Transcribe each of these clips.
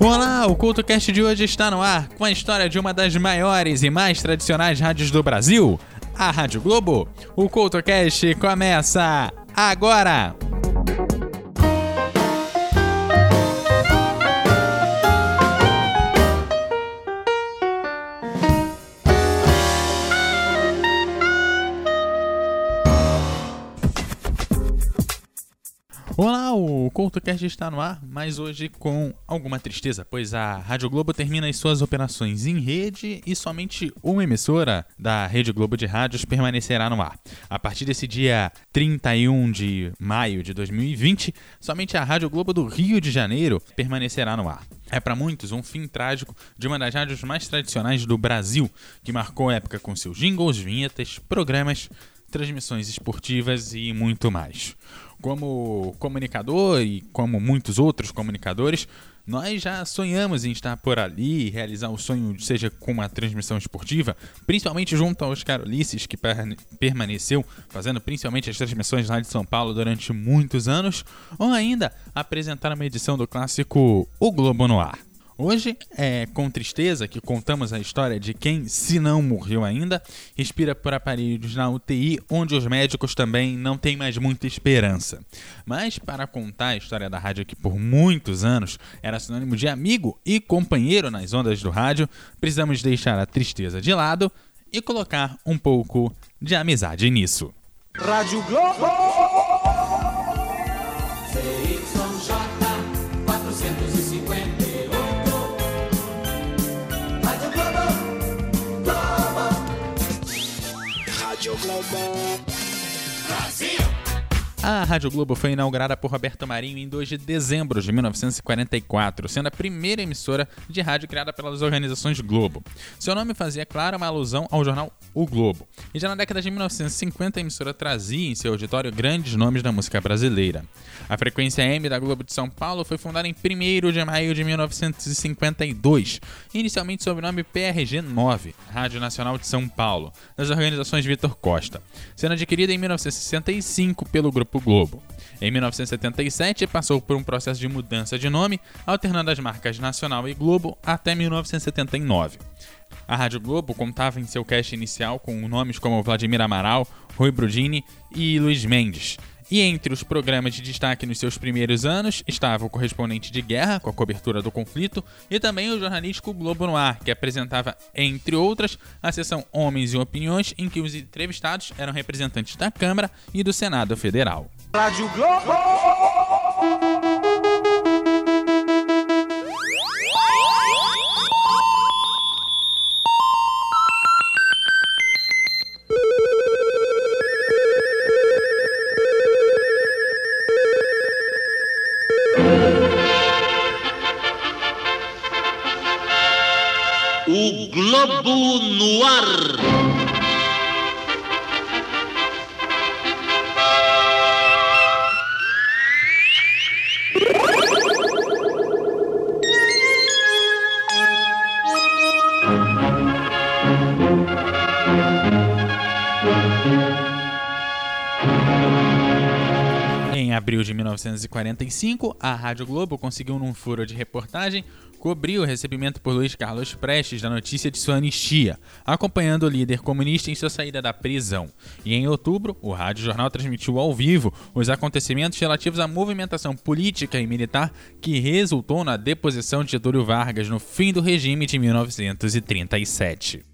Olá, o CultoCast de hoje está no ar com a história de uma das maiores e mais tradicionais rádios do Brasil, a Rádio Globo. O CultoCast começa agora! Olá, o CoutoCast está no ar, mas hoje com alguma tristeza, pois a Rádio Globo termina as suas operações em rede e somente uma emissora da Rede Globo de Rádios permanecerá no ar. A partir desse dia 31 de maio de 2020, somente a Rádio Globo do Rio de Janeiro permanecerá no ar. É para muitos um fim trágico de uma das rádios mais tradicionais do Brasil, que marcou a época com seus jingles, vinhetas, programas, transmissões esportivas e muito mais como comunicador e como muitos outros comunicadores, nós já sonhamos em estar por ali e realizar o sonho, seja com uma transmissão esportiva, principalmente junto aos Carolices, que permaneceu fazendo principalmente as transmissões lá de São Paulo durante muitos anos, ou ainda apresentar uma edição do clássico O Globo no Ar. Hoje é com tristeza que contamos a história de quem, se não morreu ainda, respira por aparelhos na UTI, onde os médicos também não têm mais muita esperança. Mas para contar a história da rádio que por muitos anos era sinônimo de amigo e companheiro nas ondas do rádio, precisamos deixar a tristeza de lado e colocar um pouco de amizade nisso. Rádio Globo! Brasil! A Rádio Globo foi inaugurada por Roberto Marinho em 2 de dezembro de 1944, sendo a primeira emissora de rádio criada pelas organizações Globo. Seu nome fazia, claro, uma alusão ao jornal O Globo. E já na década de 1950, a emissora trazia em seu auditório grandes nomes da música brasileira. A frequência M da Globo de São Paulo foi fundada em 1 de maio de 1952, inicialmente sob o nome PRG 9, Rádio Nacional de São Paulo, das organizações Vitor Costa, sendo adquirida em 1965 pelo Grupo Grupo Globo. Em 1977, passou por um processo de mudança de nome, alternando as marcas Nacional e Globo até 1979. A Rádio Globo contava em seu cast inicial com nomes como Vladimir Amaral, Rui Brudini e Luiz Mendes, e entre os programas de destaque nos seus primeiros anos estava o correspondente de guerra, com a cobertura do conflito, e também o jornalístico Globo no Ar, que apresentava, entre outras, a sessão Homens e Opiniões, em que os entrevistados eram representantes da Câmara e do Senado Federal. Rádio Globo! Globo no ar. Abril de 1945, a Rádio Globo conseguiu, num furo de reportagem, cobrir o recebimento por Luiz Carlos Prestes da notícia de sua anistia, acompanhando o líder comunista em sua saída da prisão. E em outubro, o Rádio Jornal transmitiu ao vivo os acontecimentos relativos à movimentação política e militar que resultou na deposição de Getúlio Vargas no fim do regime de 1937.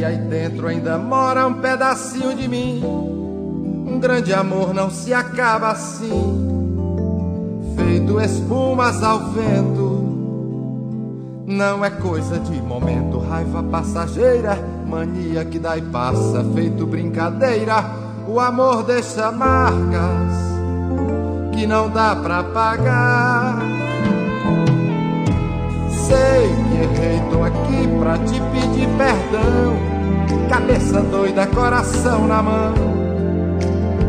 Que aí dentro ainda mora um pedacinho de mim. Um grande amor não se acaba assim, feito espumas ao vento. Não é coisa de momento, raiva passageira, mania que dá e passa, feito brincadeira. O amor deixa marcas que não dá pra pagar. Sei errei, tô aqui pra te pedir perdão. Cabeça doida, coração na mão.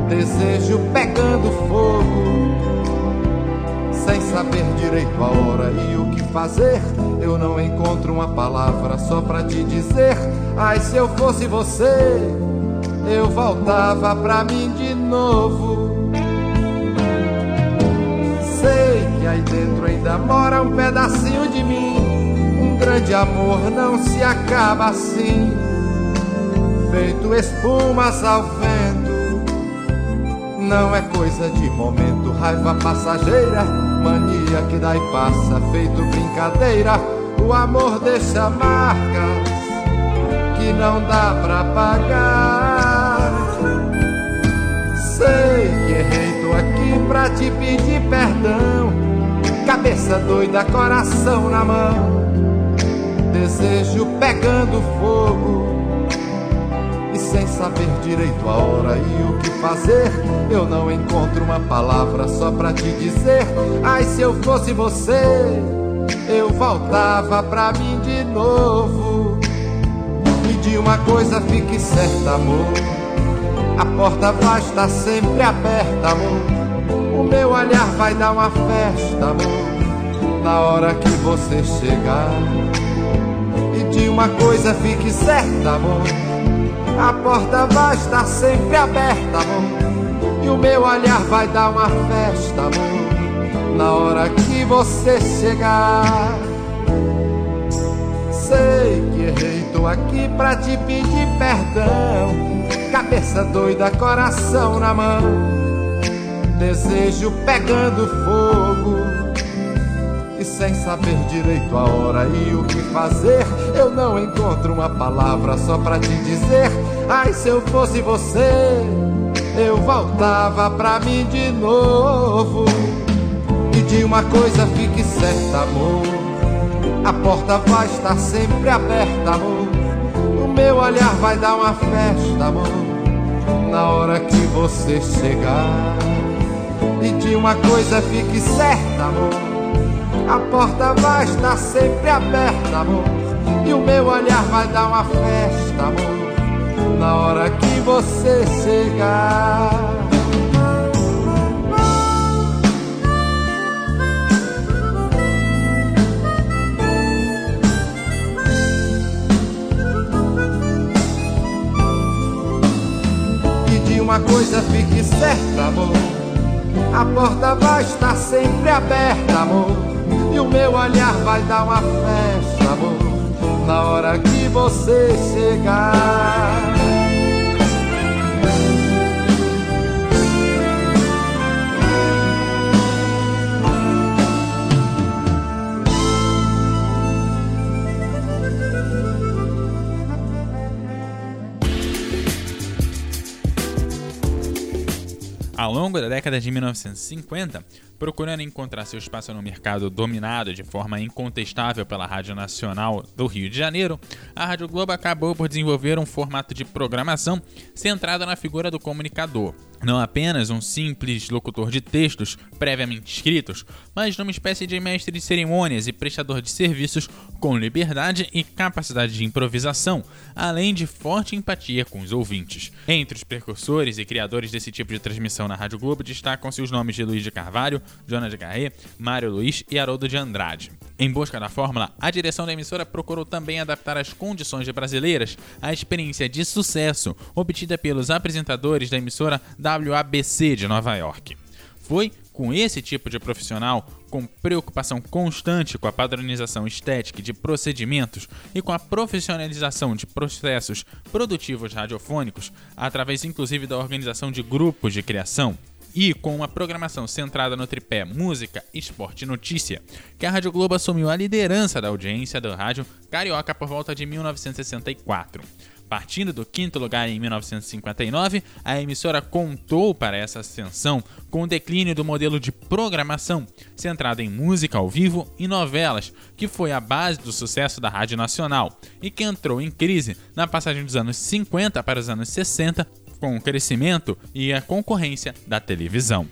Desejo pegando fogo. sem saber direito a hora e o que fazer. Eu não encontro uma palavra só pra te dizer. Ai, se eu fosse você, eu voltava pra mim de novo. Sei que aí dentro ainda mora um pedacinho de mim. Grande amor não se acaba assim, feito espumas ao vento não é coisa de momento, raiva passageira, mania que dá e passa, feito brincadeira. O amor deixa marcas que não dá pra pagar. Sei que errei, tô aqui pra te pedir perdão. Cabeça doida, coração na mão, desejo pegando fogo sem saber direito a hora e o que fazer. Eu não encontro uma palavra só pra te dizer. Ai, se eu fosse você, eu voltava pra mim de novo. E de uma coisa fique certa, amor. A porta vai estar sempre aberta, amor. O meu olhar vai dar uma festa, amor. Na hora que você chegar. E uma coisa fique certa, amor a porta vai estar sempre aberta, amor. E o meu olhar vai dar uma festa, amor. Na hora que você chegar. Sei que errei, tô aqui pra te pedir perdão. Cabeça doida, coração na mão. Desejo pegando fogo e sem saber direito a hora e o que fazer, eu não encontro uma palavra só pra te dizer. Ai, se eu fosse você, eu voltava pra mim de novo. E de uma coisa fique certa, amor: a porta vai estar sempre aberta, amor. O meu olhar vai dar uma festa, amor, na hora que você chegar. E de uma coisa fique certa, amor a porta vai estar sempre aberta, amor. E o meu olhar vai dar uma festa, amor. Na hora que você chegar. Uma coisa fique certa, amor. A porta vai estar sempre aberta, amor o meu olhar vai dar uma festa, amor, na hora que você chegar. Ao longo da década de 1950, procurando encontrar seu espaço no mercado dominado de forma incontestável pela Rádio Nacional do Rio de Janeiro, a Rádio Globo acabou por desenvolver um formato de programação centrado na figura do comunicador, não apenas um simples locutor de textos previamente escritos, mas numa espécie de mestre de cerimônias e prestador de serviços com liberdade e capacidade de improvisação, além de forte empatia com os ouvintes. Entre os precursores e criadores desse tipo de transmissão na Rádio Globo destacam-se os nomes de Luiz de Carvalho, Jonas de Garret, Mário Luiz e Haroldo de Andrade. Em busca da fórmula, a direção da emissora procurou também adaptar as condições brasileiras à experiência de sucesso obtida pelos apresentadores da emissora WABC de Nova York. Foi com esse tipo de profissional, com preocupação constante com a padronização estética de procedimentos e com a profissionalização de processos produtivos radiofônicos, através inclusive da organização de grupos de criação, e com uma programação centrada no tripé música, esporte e notícia, que a Rádio Globo assumiu a liderança da audiência do rádio carioca por volta de 1964. Partindo do quinto lugar em 1959, a emissora contou para essa ascensão com o declínio do modelo de programação, centrado em música ao vivo e novelas, que foi a base do sucesso da Rádio Nacional e que entrou em crise na passagem dos anos 50 para os anos 60 com o crescimento e a concorrência da televisão.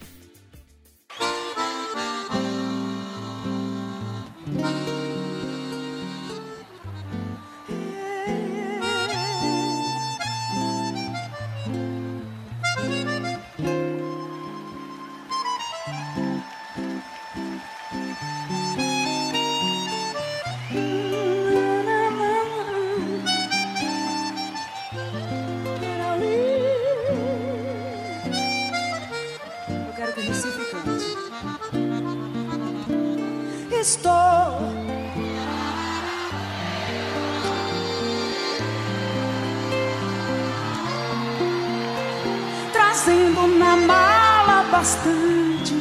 Bastante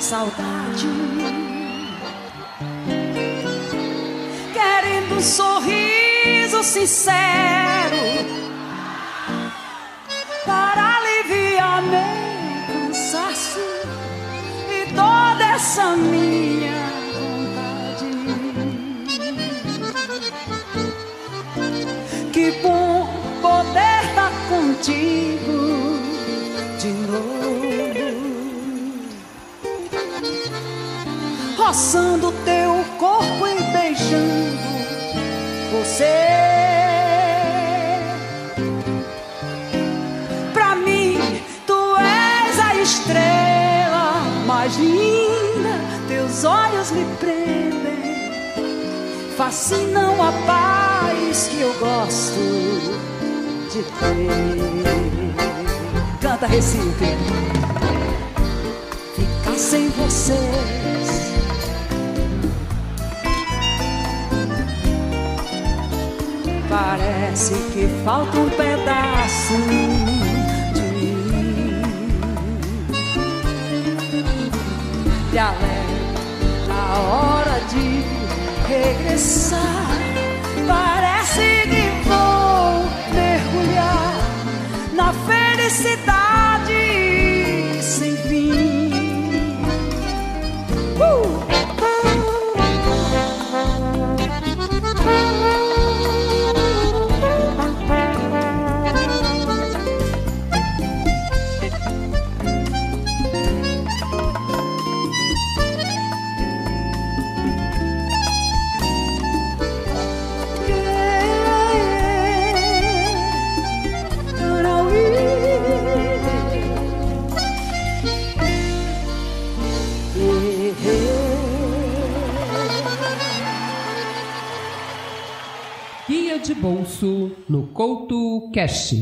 saudade. Querendo um sorriso sincero roçando teu corpo e beijando você. Pra mim, tu és a estrela mais linda, teus olhos me prendem, fascinam a paz que eu gosto de ter. Canta Recife. Ficar sem vocês Parece que falta um pedaço de mim. Te alerta a hora de regressar. Parece que vou mergulhar na felicidade Couto Cast.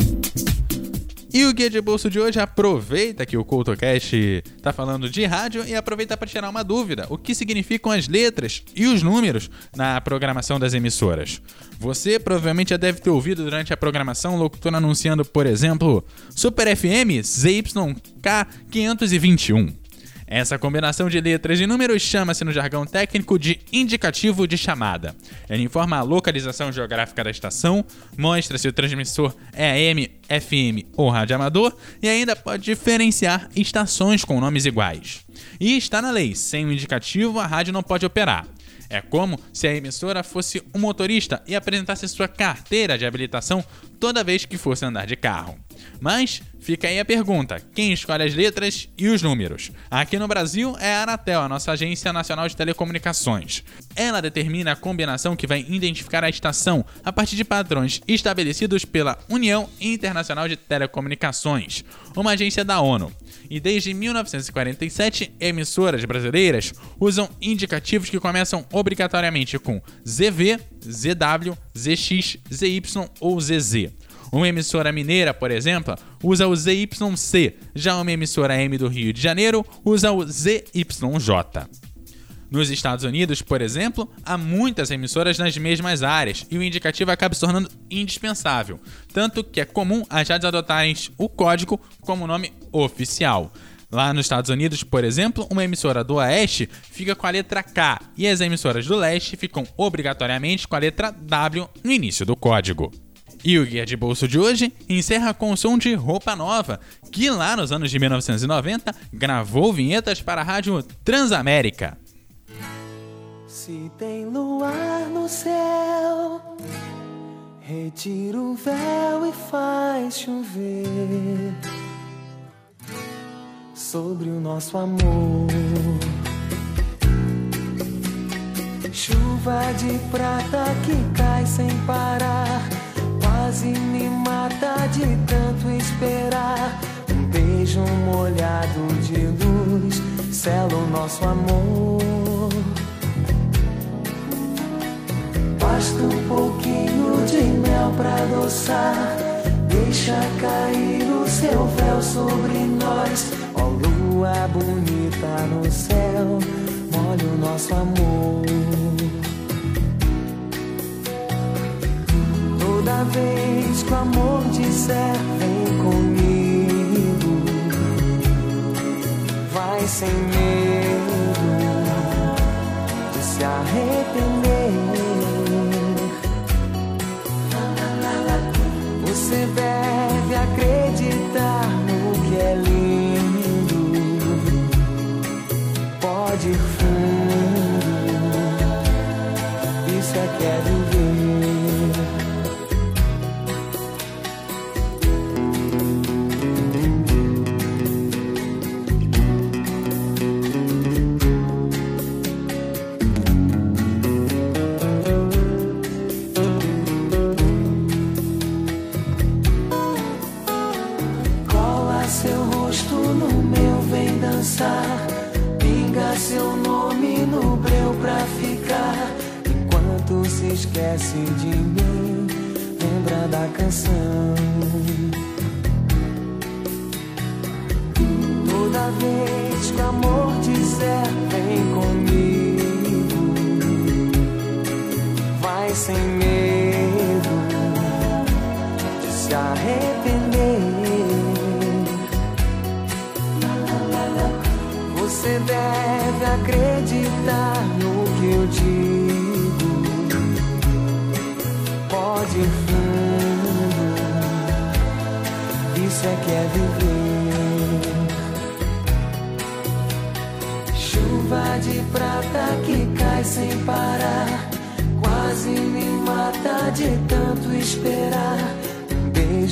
E o guia de bolso de hoje aproveita que o CoutoCast tá falando de rádio e aproveita para tirar uma dúvida: o que significam as letras e os números na programação das emissoras? Você provavelmente já deve ter ouvido durante a programação o locutor anunciando, por exemplo, Super FM ZYK 521. Essa combinação de letras e números chama-se no jargão técnico de indicativo de chamada. Ele informa a localização geográfica da estação, mostra se o transmissor é AM, FM ou rádio amador e ainda pode diferenciar estações com nomes iguais. E está na lei, sem o indicativo a rádio não pode operar. É como se a emissora fosse um motorista e apresentasse sua carteira de habilitação toda vez que fosse andar de carro. Mas fica aí a pergunta: quem escolhe as letras e os números? Aqui no Brasil é a Anatel, a nossa Agência Nacional de Telecomunicações. Ela determina a combinação que vai identificar a estação a partir de padrões estabelecidos pela União Internacional de Telecomunicações, uma agência da ONU. E desde 1947, emissoras brasileiras usam indicativos que começam obrigatoriamente com ZV, ZW, ZX, ZY ou ZZ. Uma emissora mineira, por exemplo, usa o ZYC, já uma emissora M do Rio de Janeiro usa o ZYJ. Nos Estados Unidos, por exemplo, há muitas emissoras nas mesmas áreas e o indicativo acaba se tornando indispensável, tanto que é comum as rádios adotarem o código como nome oficial. Lá nos Estados Unidos, por exemplo, uma emissora do Oeste fica com a letra K e as emissoras do Leste ficam obrigatoriamente com a letra W no início do código. E o Guia de Bolso de hoje encerra com o som de Roupa Nova, que lá nos anos de 1990 gravou vinhetas para a rádio Transamérica. Se tem luar no céu, retira o véu e faz chover sobre o nosso amor. Chuva de prata que cai sem parar, quase me mata de tanto esperar. Um beijo molhado de luz sela o nosso amor. Basta um pouquinho de mel pra adoçar. Deixa cair o seu véu sobre nós. Lua bonita no céu, molha o nosso amor. Toda vez que o amor disser vem comigo, vai sem medo de se arrepender. Você deve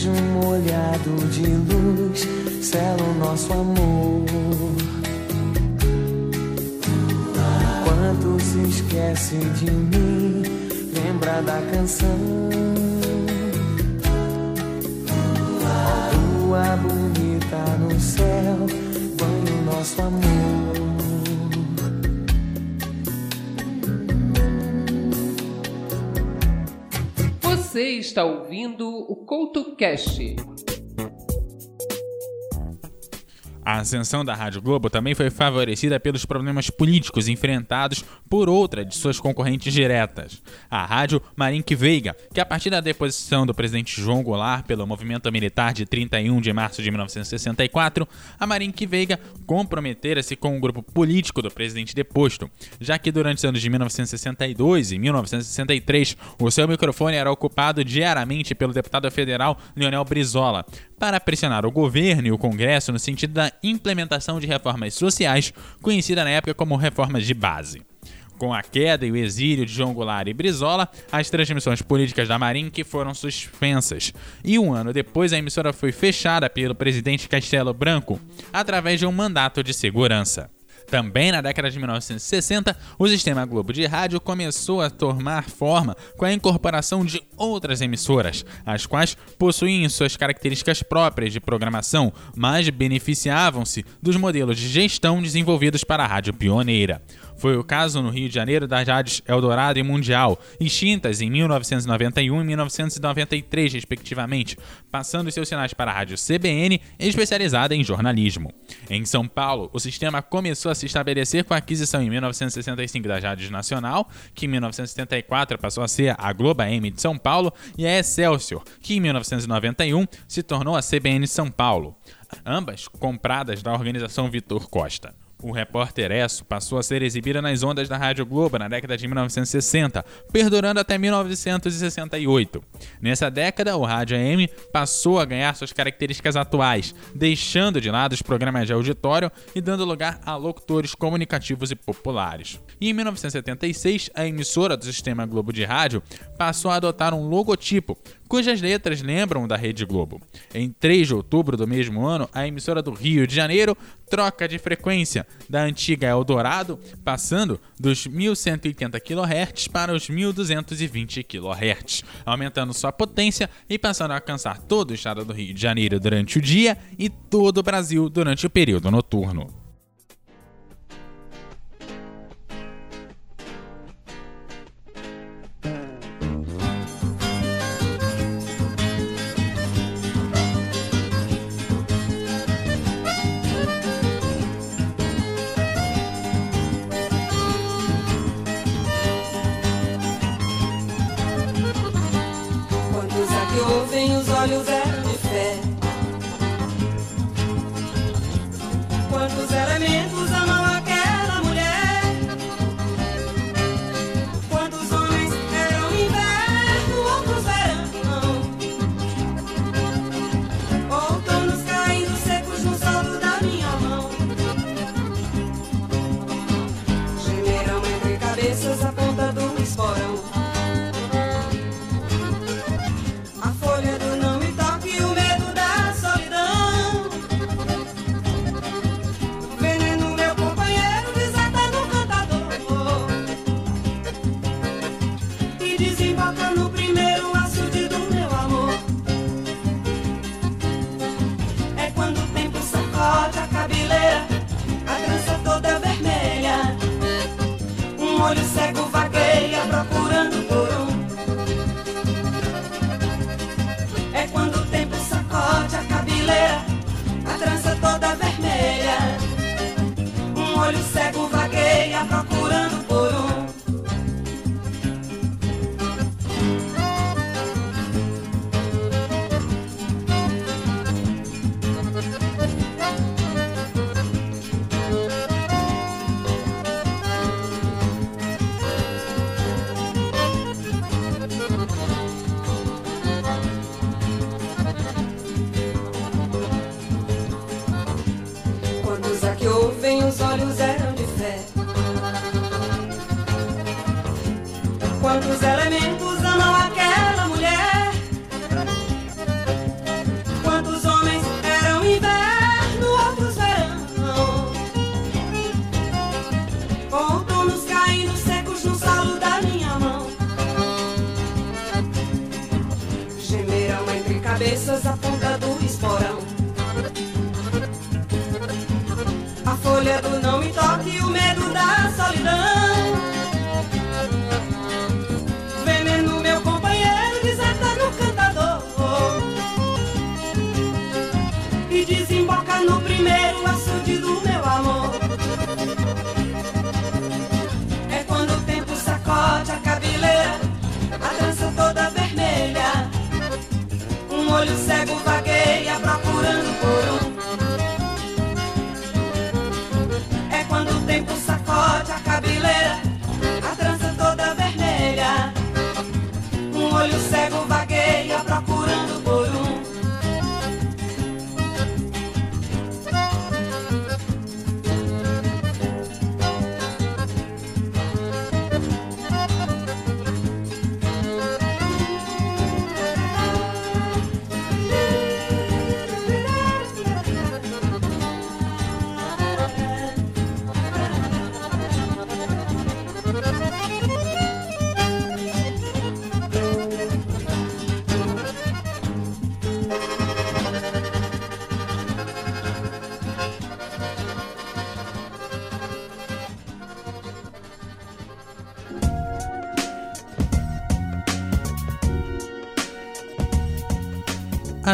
beijo molhado de luz sela o nosso amor. Quando se esquece de mim, lembra da canção. Ó Lua bonita no céu, banho nosso amor. Você está ouvindo o CoutoCast. A ascensão da Rádio Globo também foi favorecida pelos problemas políticos enfrentados por outra de suas concorrentes diretas, a Rádio Marinque Veiga, que a partir da deposição do presidente João Goulart pelo movimento militar de 31 de março de 1964, a Marinque Veiga comprometera-se com o grupo político do presidente deposto, já que durante os anos de 1962 e 1963 o seu microfone era ocupado diariamente pelo deputado federal Leonel Brizola, para pressionar o governo e o Congresso no sentido da implementação de reformas sociais, conhecida na época como reformas de base. Com a queda e o exílio de João Goulart e Brizola, as transmissões políticas da Marinque foram suspensas. E um ano depois, a emissora foi fechada pelo presidente Castelo Branco, através de um mandato de segurança. Também na década de 1960, o sistema Globo de rádio começou a tomar forma com a incorporação de outras emissoras, as quais possuíam suas características próprias de programação, mas beneficiavam-se dos modelos de gestão desenvolvidos para a rádio pioneira. Foi o caso no Rio de Janeiro das rádios Eldorado e Mundial, extintas em 1991 e 1993, respectivamente, passando seus sinais para a rádio CBN, especializada em jornalismo. Em São Paulo, o sistema começou a se estabelecer com a aquisição em 1965 das rádios Nacional, que em 1974 passou a ser a Globo AM de São Paulo, e a Excelsior, que em 1991 se tornou a CBN São Paulo, ambas compradas da organização Vitor Costa. O Repórter Esso passou a ser exibida nas ondas da Rádio Globo na década de 1960, perdurando até 1968. Nessa década, o rádio AM passou a ganhar suas características atuais, deixando de lado os programas de auditório e dando lugar a locutores comunicativos e populares. E em 1976, a emissora do Sistema Globo de Rádio passou a adotar um logotipo cujas letras lembram da Rede Globo. Em 3 de outubro do mesmo ano, a emissora do Rio de Janeiro troca de frequência da antiga Eldorado, passando dos 1180 kHz para os 1220 kHz, aumentando sua potência e passando a alcançar todo o estado do Rio de Janeiro durante o dia e todo o Brasil durante o período noturno.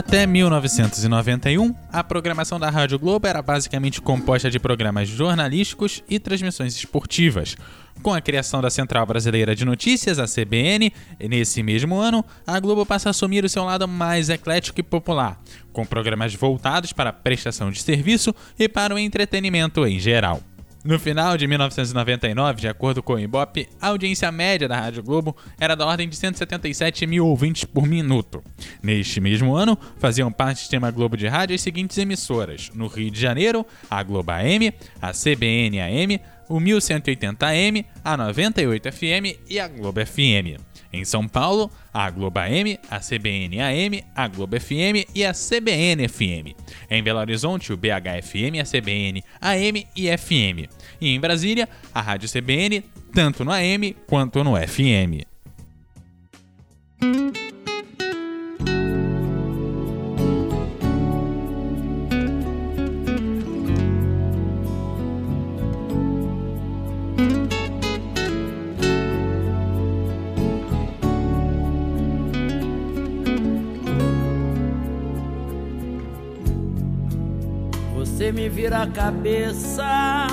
Até 1991, a programação da Rádio Globo era basicamente composta de programas jornalísticos e transmissões esportivas. Com a criação da Central Brasileira de Notícias, a CBN, nesse mesmo ano, a Globo passa a assumir o seu lado mais eclético e popular, com programas voltados para a prestação de serviço e para o entretenimento em geral. No final de 1999, de acordo com o Ibope, a audiência média da Rádio Globo era da ordem de 177 mil ouvintes por minuto. Neste mesmo ano, faziam parte do sistema Globo de Rádio as seguintes emissoras: no Rio de Janeiro, a Globo AM, a CBN AM, o 1180M, a 98 FM e a Globo FM. Em São Paulo, a Globo AM, a CBN AM, a Globo FM e a CBN FM. Em Belo Horizonte, o BH FM, a CBN AM e FM. E em Brasília, a Rádio CBN, tanto no AM quanto no FM. Me vira a cabeça,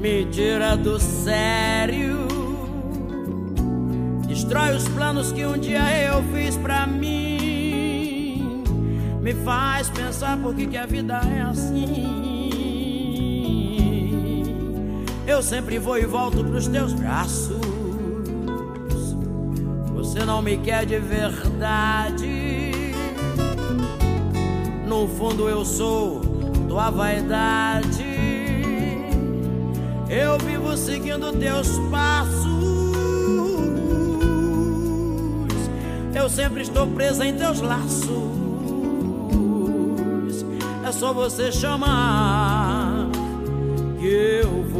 me tira do sério, Destrói os planos que um dia eu fiz pra mim. Me faz pensar por que, que a vida é assim. Eu sempre vou e volto pros teus braços. Você não me quer de verdade. No fundo eu sou tua vaidade. Eu vivo seguindo teus passos. Eu sempre estou presa em teus laços. É só você chamar que eu vou.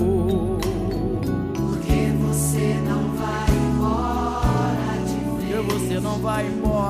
Não vai embora.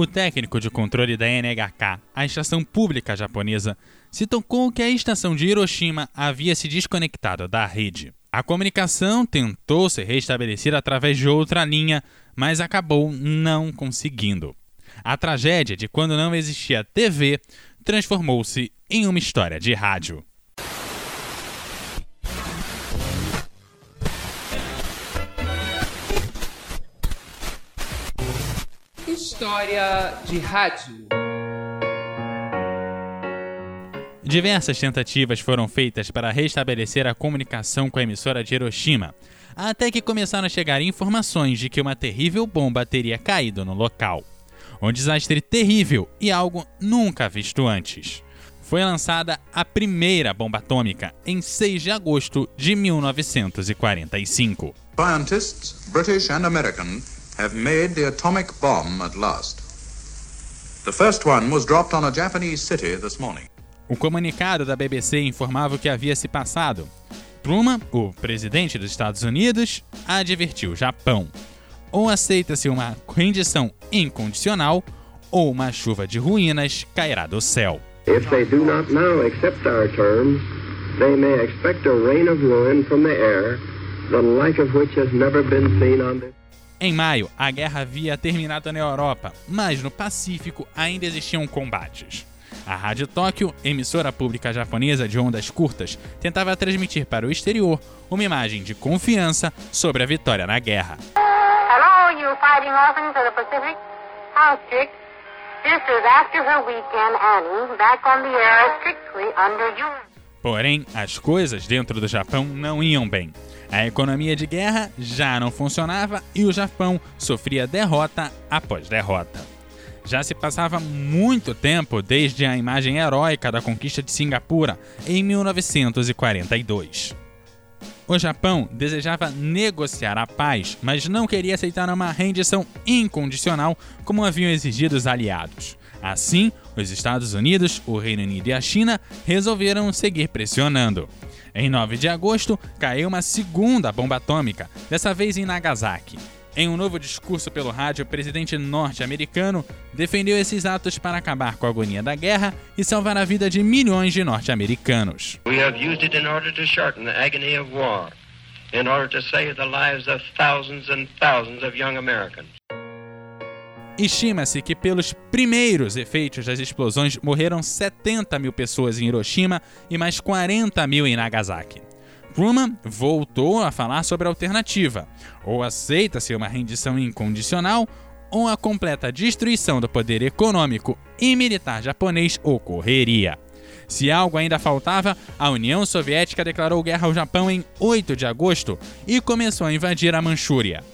O técnico de controle da NHK, a estação pública japonesa, se tocou que a estação de Hiroshima havia se desconectado da rede. A comunicação tentou ser restabelecida através de outra linha, mas acabou não conseguindo. A tragédia de quando não existia TV transformou-se em uma história de rádio. História de rádio. Diversas tentativas foram feitas para restabelecer a comunicação com a emissora de Hiroshima, até que começaram a chegar informações de que uma terrível bomba teria caído no local. Um desastre terrível e algo nunca visto antes. foi lançada a primeira bomba atômica em 6 de agosto de 1945. Scientists, British and American, have made the atomic bomb at last. The first one was dropped on a Japanese city this morning. O comunicado da BBC informava o que havia se passado. Truman, o presidente dos Estados Unidos, advertiu o Japão. Ou aceita-se uma rendição incondicional, ou uma chuva de ruínas cairá do céu. If they do not now accept our terms, they may expect a rain of ruin from the air, the like of which has never been seen on this. Em maio, a guerra havia terminado na Europa, mas no Pacífico ainda existiam combates. A Rádio Tóquio, emissora pública japonesa de ondas curtas, tentava transmitir para o exterior uma imagem de confiança sobre a vitória na guerra. Hello, you fighting orphans of the Pacific. House chick. This is after her weekend, Annie, back on the air strictly under you. Porém, as coisas dentro do Japão não iam bem. A economia de guerra já não funcionava e o Japão sofria derrota após derrota. Já se passava muito tempo desde a imagem heróica da conquista de Singapura em 1942. O Japão desejava negociar a paz, mas não queria aceitar uma rendição incondicional como haviam exigido os aliados. Assim, os Estados Unidos, o Reino Unido e a China resolveram seguir pressionando. Em 9 de agosto, caiu uma segunda bomba atômica, dessa vez em Nagasaki. Em um novo discurso pelo rádio, o presidente norte-americano defendeu esses atos para acabar com a agonia da guerra e salvar a vida de milhões de norte-americanos. We have used it in order to shorten the agony of war, in order to save the lives of thousands and thousands of young Americans. Estima-se que pelos primeiros efeitos das explosões morreram 70 mil pessoas em Hiroshima e mais 40 mil em Nagasaki. Truman voltou a falar sobre a alternativa: ou aceita-se uma rendição incondicional, ou a completa destruição do poder econômico e militar japonês ocorreria. Se algo ainda faltava, a União Soviética declarou guerra ao Japão em 8 de agosto e começou a invadir a Manchúria.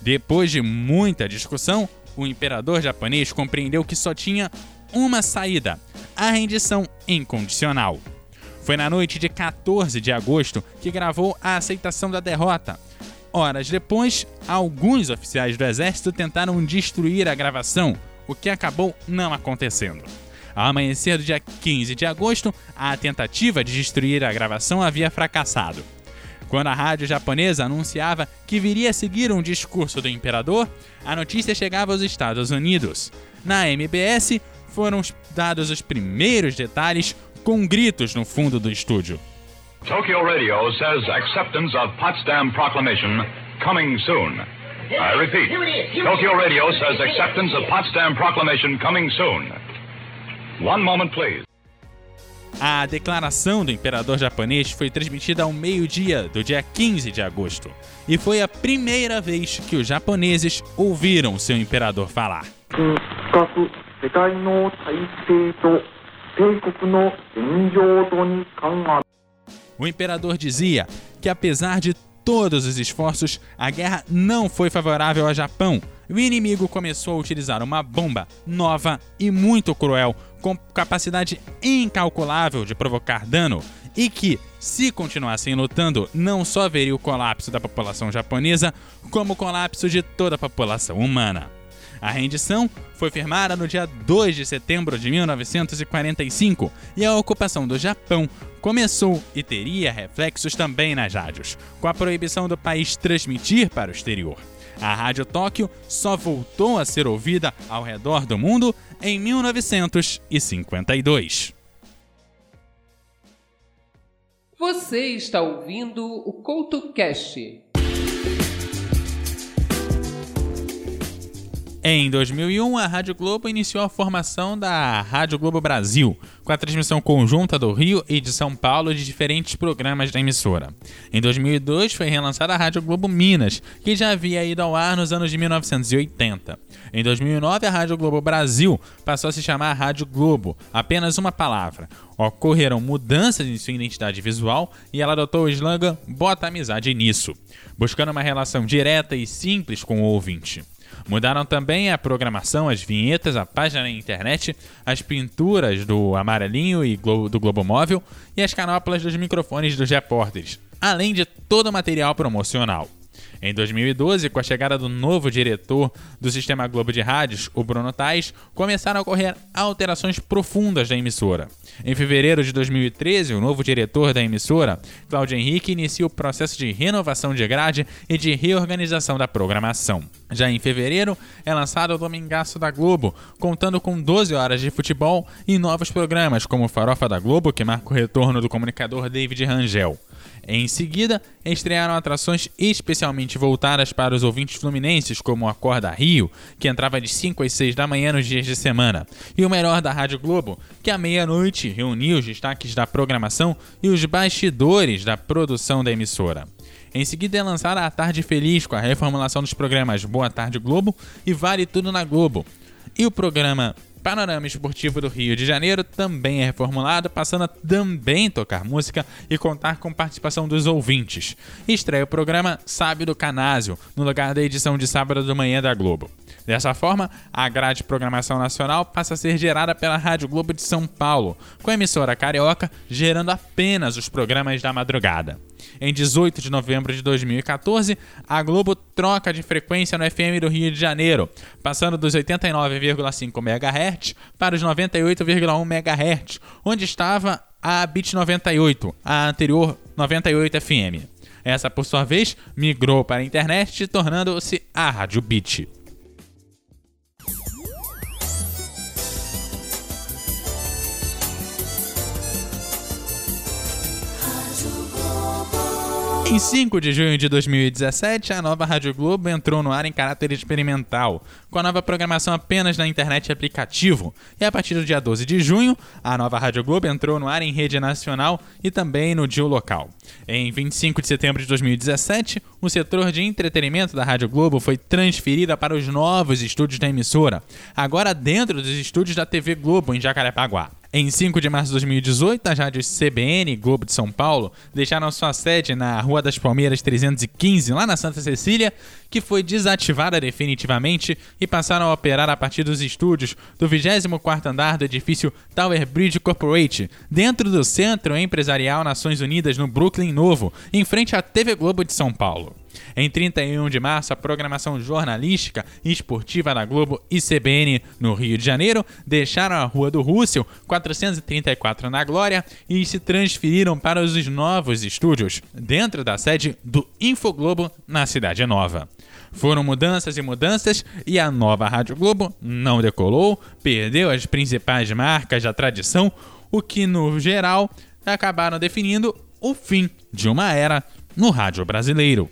Depois de muita discussão, o imperador japonês compreendeu que só tinha uma saída: a rendição incondicional. Foi na noite de 14 de agosto que gravou a aceitação da derrota. Horas depois, alguns oficiais do exército tentaram destruir a gravação, o que acabou não acontecendo. Ao amanhecer do dia 15 de agosto, a tentativa de destruir a gravação havia fracassado. Quando a rádio japonesa anunciava que viria a seguir um discurso do imperador, a notícia chegava aos Estados Unidos. Na MBS, foram dados os primeiros detalhes com gritos no fundo do estúdio. Tokyo Radio says acceptance of Potsdam Proclamation coming soon. I repeat, Tokyo Radio says acceptance of Potsdam Proclamation coming soon. One moment, please. A declaração do imperador japonês foi transmitida ao meio-dia do dia 15 de agosto, e foi a primeira vez que os japoneses ouviram seu imperador falar. O imperador dizia que, apesar de todos os esforços, a guerra não foi favorável ao Japão. O inimigo começou a utilizar uma bomba nova e muito cruel, com capacidade incalculável de provocar dano, e que, se continuassem lutando, não só veria o colapso da população japonesa, como o colapso de toda a população humana. A rendição foi firmada no dia 2 de setembro de 1945 e a ocupação do Japão começou e teria reflexos também nas rádios, com a proibição do país transmitir para o exterior. A Rádio Tóquio só voltou a ser ouvida ao redor do mundo em 1952. Você está ouvindo o CoutoCast. Em 2001, a Rádio Globo iniciou a formação da Rádio Globo Brasil, com a transmissão conjunta do Rio e de São Paulo de diferentes programas da emissora. Em 2002, foi relançada a Rádio Globo Minas, que já havia ido ao ar nos anos de 1980. Em 2009, a Rádio Globo Brasil passou a se chamar Rádio Globo, apenas uma palavra. Ocorreram mudanças em sua identidade visual e ela adotou o slogan Bota amizade nisso, buscando uma relação direta e simples com o ouvinte. Mudaram também a programação, as vinhetas, a página na internet, as pinturas do amarelinho e do Globo Móvel e as canoplas dos microfones dos repórteres, além de todo o material promocional. Em 2012, com a chegada do novo diretor do Sistema Globo de Rádios, o Bruno Tais, começaram a ocorrer alterações profundas da emissora. Em fevereiro de 2013, o novo diretor da emissora, Cláudio Henrique, inicia o processo de renovação de grade e de reorganização da programação. Já em fevereiro, é lançado o Domingaço da Globo, contando com 12 horas de futebol e novos programas, como Farofa da Globo, que marca o retorno do comunicador David Rangel. Em seguida, estrearam atrações especialmente voltadas para os ouvintes fluminenses, como a Corda Rio, que entrava de 5 às 6 da manhã nos dias de semana, e o melhor da Rádio Globo, que à meia-noite reunia os destaques da programação e os bastidores da produção da emissora. Em seguida é lançada a Tarde Feliz com a reformulação dos programas Boa Tarde Globo e Vale Tudo na Globo. E o programa Panorama Esportivo do Rio de Janeiro também é reformulado, passando a também tocar música e contar com participação dos ouvintes. Estreia o programa Sábio do Canásio, no lugar da edição de sábado da manhã da Globo. Dessa forma, a grade de programação nacional passa a ser gerada pela Rádio Globo de São Paulo, com a emissora carioca gerando apenas os programas da madrugada. Em 18 de novembro de 2014, a Globo troca de frequência no FM do Rio de Janeiro, passando dos 89,5 MHz para os 98,1 MHz, onde estava a Bit 98, a anterior 98 FM. Essa, por sua vez, migrou para a internet, tornando-se a Rádio Bit. 5 de junho de 2017, a nova Rádio Globo entrou no ar em caráter experimental, com a nova programação apenas na internet e aplicativo. E a partir do dia 12 de junho, a nova Rádio Globo entrou no ar em rede nacional e também no dia local. Em 25 de setembro de 2017, o setor de entretenimento da Rádio Globo foi transferido para os novos estúdios da emissora, agora dentro dos estúdios da TV Globo em Jacarepaguá. Em 5 de março de 2018, as rádios CBN e Globo de São Paulo deixaram sua sede na Rua das Palmeiras 315, lá na Santa Cecília, que foi desativada definitivamente e passaram a operar a partir dos estúdios do 24º andar do edifício Tower Bridge Corporate, dentro do Centro Empresarial Nações Unidas no Brooklyn Novo, em frente à TV Globo de São Paulo. Em 31 de março, a programação jornalística e esportiva da Globo e CBN no Rio de Janeiro deixaram a Rua do Rússio, 434 na Glória, e se transferiram para os novos estúdios, dentro da sede do Infoglobo, na Cidade Nova. Foram mudanças e mudanças e a nova Rádio Globo não decolou, perdeu as principais marcas da tradição, o que no geral acabaram definindo o fim de uma era no rádio brasileiro.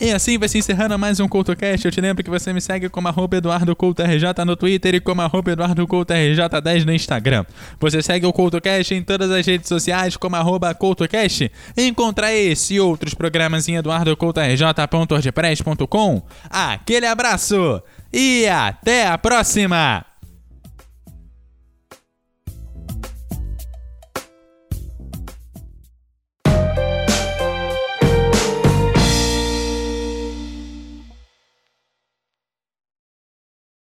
E assim vai se encerrando mais um CoutoCast. Eu te lembro que você me segue como arroba EduardoCoutoRJ no Twitter e como arroba EduardoCoutoRJ10 no Instagram. Você segue o CoutoCast em todas as redes sociais como arroba CoutoCast. Encontra esse e outros programas em eduardocoutorj.wordpress.com. Aquele abraço e até a próxima!